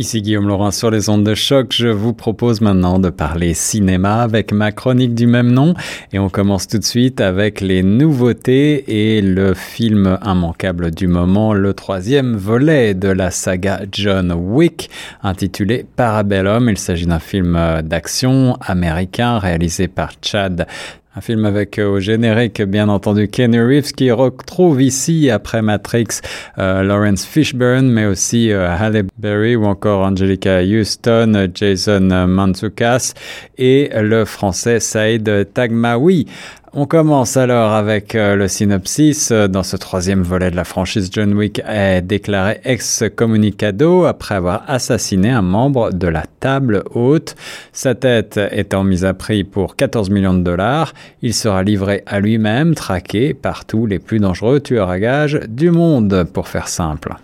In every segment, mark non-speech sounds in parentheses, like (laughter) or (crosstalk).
Ici Guillaume Laurin sur les ondes de choc. Je vous propose maintenant de parler cinéma avec ma chronique du même nom. Et on commence tout de suite avec les nouveautés et le film immanquable du moment, le troisième volet de la saga John Wick, intitulé Parabellum. Il s'agit d'un film d'action américain réalisé par Chad un film avec euh, au générique, bien entendu, Kenny Reeves qui retrouve ici, après Matrix, euh, Lawrence Fishburne, mais aussi euh, Halle Berry ou encore Angelica Houston, Jason Mantzoukas et le français Saïd Tagmaoui. On commence alors avec euh, le synopsis. Dans ce troisième volet de la franchise, John Wick est déclaré ex-communicado après avoir assassiné un membre de la table haute. Sa tête étant mise à prix pour 14 millions de dollars, il sera livré à lui-même, traqué par tous les plus dangereux tueurs à gages du monde, pour faire simple.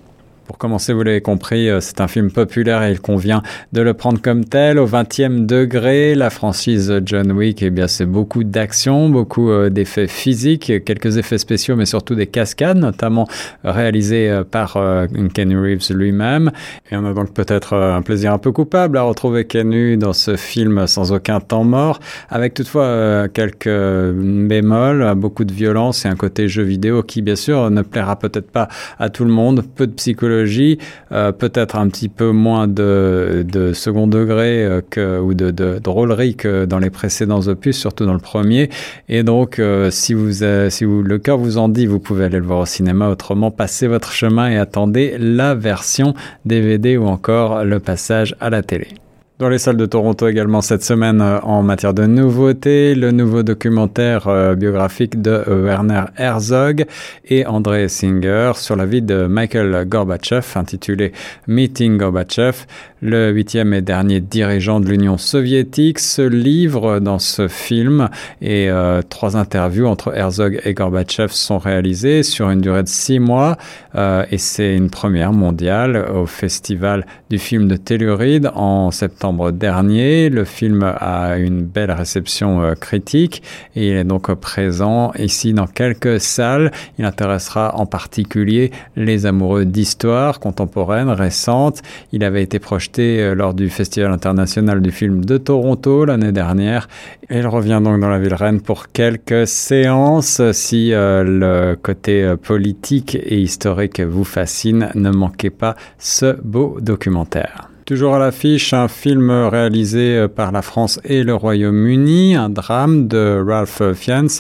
Pour commencer, vous l'avez compris, euh, c'est un film populaire et il convient de le prendre comme tel. Au 20e degré, la franchise John Wick, eh bien, c'est beaucoup d'action, beaucoup euh, d'effets physiques, quelques effets spéciaux, mais surtout des cascades, notamment réalisées euh, par Ken Reeves lui-même. Et on a donc peut-être un plaisir un peu coupable à retrouver Ken dans ce film sans aucun temps mort, avec toutefois quelques bémols, beaucoup de violence et un côté jeu vidéo qui, bien sûr, ne plaira peut-être pas à tout le monde, peu de psychologie euh, peut-être un petit peu moins de, second degré euh, ou de, drôlerie que dans les précédents opus, surtout dans le premier. Et donc, euh, si, le cœur vous en dit, vous pouvez aller le voir au cinéma. Autrement, passez votre chemin et attendez la version DVD ou encore le passage à la télé. Dans les salles de Toronto également cette semaine euh, en matière de nouveautés, le nouveau documentaire euh, biographique de euh, Werner Herzog et André Singer sur la vie de Michael Gorbatchev intitulé Meeting Gorbatchev. Le huitième et dernier dirigeant de l'Union soviétique se livre dans ce film et trois interviews entre Herzog et Gorbatchev sont réalisées sur une durée de six mois et c'est une première mondiale au festival du film de Telluride en septembre dernier. Le film a une belle réception euh, critique et il est donc présent ici dans quelques salles. Il intéressera en particulier les amoureux d'histoire contemporaine, récente. Il avait été projeté euh, lors du Festival international du film de Toronto l'année dernière. Il revient donc dans la ville reine pour quelques séances. Si euh, le côté politique et historique vous fascine, ne manquez pas ce beau documentaire. Toujours à l'affiche, un film réalisé euh, par la France et le Royaume-Uni, un drame de Ralph Fiennes.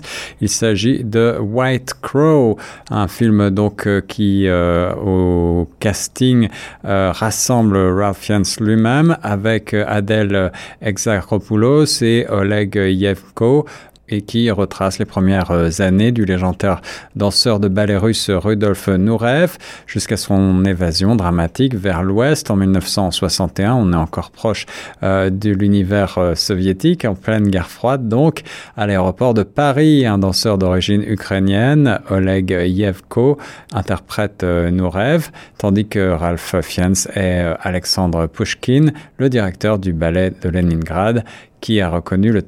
Il s'agit de White Crow, un film donc euh, qui euh, au casting rassemble Ralph Fiennes lui-même avec Adèle Exarchopoulos et Oleg Yevko et qui retrace les premières euh, années du légendaire danseur de ballet russe Rudolf Nurev jusqu'à son évasion dramatique vers l'ouest en 1961. On est encore proche euh, de l'univers euh, soviétique en pleine guerre froide donc à l'aéroport de Paris. Un danseur d'origine ukrainienne, Oleg Yevko, interprète Nurev, tandis que Ralph Fiennes est Alexandre Pushkin, le directeur du ballet de Leningrad qui a reconnu le,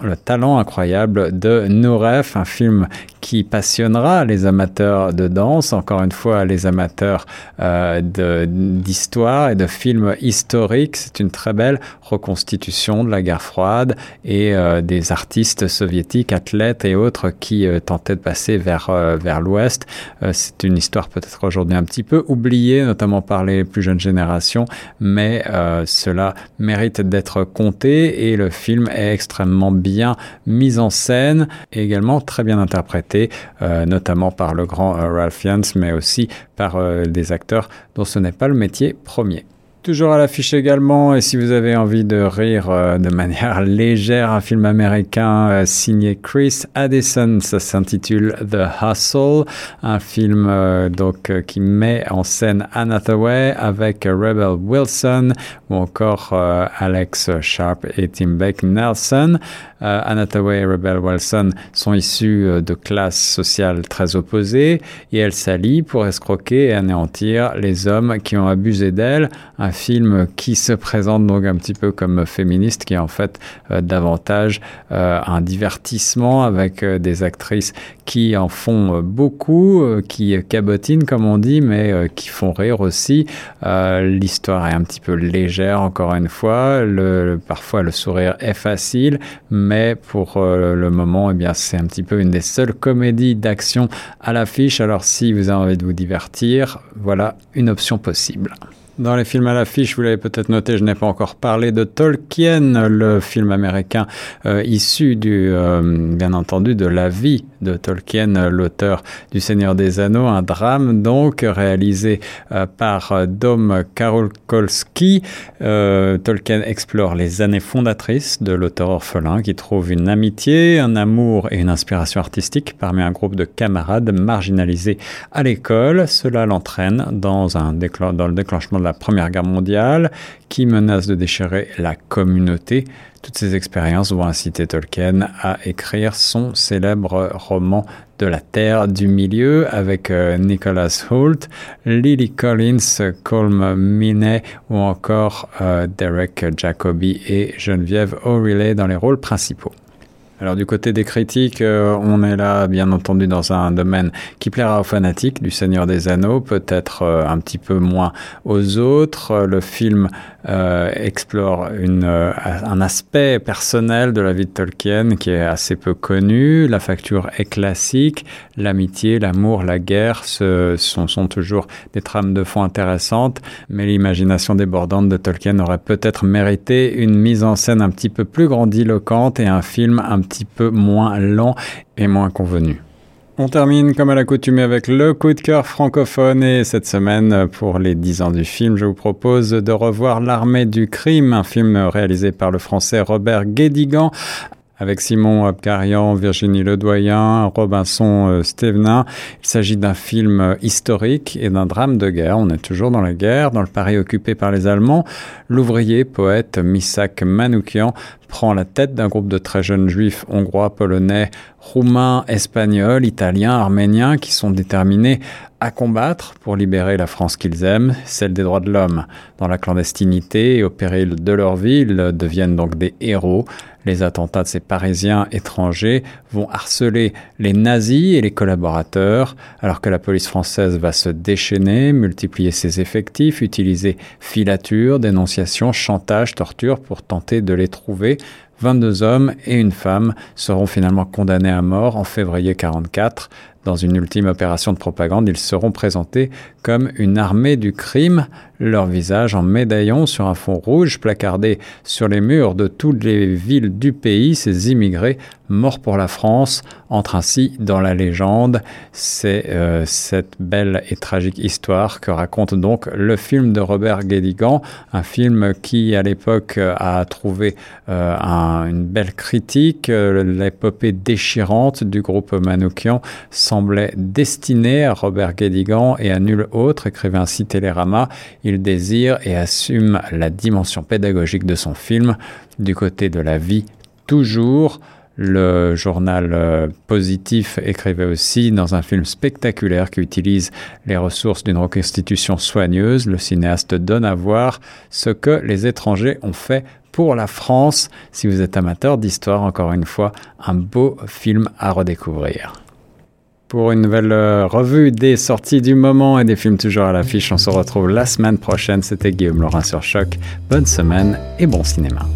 le talent incroyable de Nouref, un film qui passionnera les amateurs de danse, encore une fois les amateurs euh, d'histoire et de films historiques. C'est une très belle reconstitution de la guerre froide et euh, des artistes soviétiques, athlètes et autres qui euh, tentaient de passer vers, vers l'Ouest. C'est une histoire peut-être aujourd'hui un petit peu oubliée, notamment par les plus jeunes générations, mais cela mérite d'être compté et le film est extrêmement bien mis en scène et également très bien interprété, euh, notamment par le grand euh, Ralph Fiennes, mais aussi par euh, des acteurs dont ce n'est pas le métier premier. Toujours à l'affiche également, et si vous avez envie de rire euh, de manière (laughs) légère, un film américain euh, signé Chris Addison, ça s'intitule The Hustle, un film euh, donc qui met en scène Anna Hathaway avec Rebel Wilson ou encore Alex Sharp et Tim Beck Nelson. Anna Hathaway et Rebel Wilson sont issus de classes sociales très opposées et elles s'allient pour escroquer et anéantir les hommes qui ont abusé d'elles. Un film qui se présente donc un petit peu comme féministe, qui est en fait davantage un divertissement avec des actrices qui en font beaucoup, qui cabotinent comme on dit, mais qui font rire aussi. L'histoire est un petit peu légère encore une fois. Parfois le sourire est facile, mais pour le moment, eh bien c'est un petit peu une des seules comédies d'action à l'affiche. Alors si vous avez envie de vous divertir, voilà une option possible. Dans les films à l'affiche, vous l'avez peut-être noté, je n'ai pas encore parlé de Tolkien, le film américain euh, issu du, euh, bien entendu, de la vie de Tolkien, l'auteur du Seigneur des Anneaux, un drame donc réalisé euh, par Dom Karolkolski. Tolkien explore les années fondatrices de l'auteur orphelin qui trouve une amitié, un amour et une inspiration artistique parmi un groupe de camarades marginalisés à l'école. Cela l'entraîne dans, un dans le déclenchement la Première Guerre mondiale qui menace de déchirer la communauté. Toutes ces expériences vont inciter Tolkien à écrire son célèbre roman de la Terre du Milieu avec euh, Nicholas Hoult, Lily Collins, Colm Minet ou encore euh, Derek Jacobi et Geneviève O'Reilly dans les rôles principaux. Alors du côté des critiques, euh, on est là bien entendu dans un domaine qui plaira aux fanatiques du Seigneur des Anneaux, peut-être euh, un petit peu moins aux autres. Le film euh, explore un aspect personnel de la vie de Tolkien qui est assez peu connu. La facture est classique. L'amitié, l'amour, la guerre ce sont, sont toujours des trames de fond intéressantes, mais l'imagination débordante de Tolkien aurait peut-être mérité une mise en scène un petit peu plus grandiloquente et un film un petit peu moins lent et moins convenu. On termine comme à l'accoutumée avec le coup de cœur francophone et cette semaine, pour les 10 ans du film, je vous propose de revoir L'armée du crime, un film réalisé par le français Robert Guédigan avec Simon Abkarian, Virginie Ledoyen, Robinson euh, Stevenin. Il s'agit d'un film historique et d'un drame de guerre. On est toujours dans la guerre, dans le Paris occupé par les Allemands. L'ouvrier poète Misak Manoukian prend la tête d'un groupe de très jeunes juifs hongrois, polonais, roumains, espagnols, italiens, arméniens qui sont déterminés à combattre pour libérer la France qu'ils aiment, celle des droits de l'homme. Dans la clandestinité et au péril de leur vie, ils deviennent donc des héros. Les attentats de ces Parisiens étrangers vont harceler les nazis et les collaborateurs, alors que la police française va se déchaîner, multiplier ses effectifs, utiliser filature, dénonciation, chantage, torture pour tenter de les trouver. 22 hommes et une femme seront finalement condamnés à mort en février 44 dans une ultime opération de propagande, ils seront présentés comme une armée du crime, leur visage en médaillon sur un fond rouge placardé sur les murs de toutes les villes du pays, ces immigrés morts pour la France entrent ainsi dans la légende. C'est euh, cette belle et tragique histoire que raconte donc le film de Robert Guédigan, un film qui à l'époque a trouvé euh, une belle critique, euh, l'épopée déchirante du groupe Manoukian semblait destinée à Robert Guédigan et à nul autre, écrivait ainsi Télérama. Il désire et assume la dimension pédagogique de son film du côté de la vie toujours. Le journal euh, Positif écrivait aussi dans un film spectaculaire qui utilise les ressources d'une reconstitution soigneuse, le cinéaste donne à voir ce que les étrangers ont fait pour la France. Si vous êtes amateur d'histoire, encore une fois, un beau film à redécouvrir. Pour une nouvelle euh, revue des sorties du moment et des films toujours à l'affiche, on se retrouve la semaine prochaine. C'était Guillaume Laurent sur Choc. Bonne semaine et bon cinéma.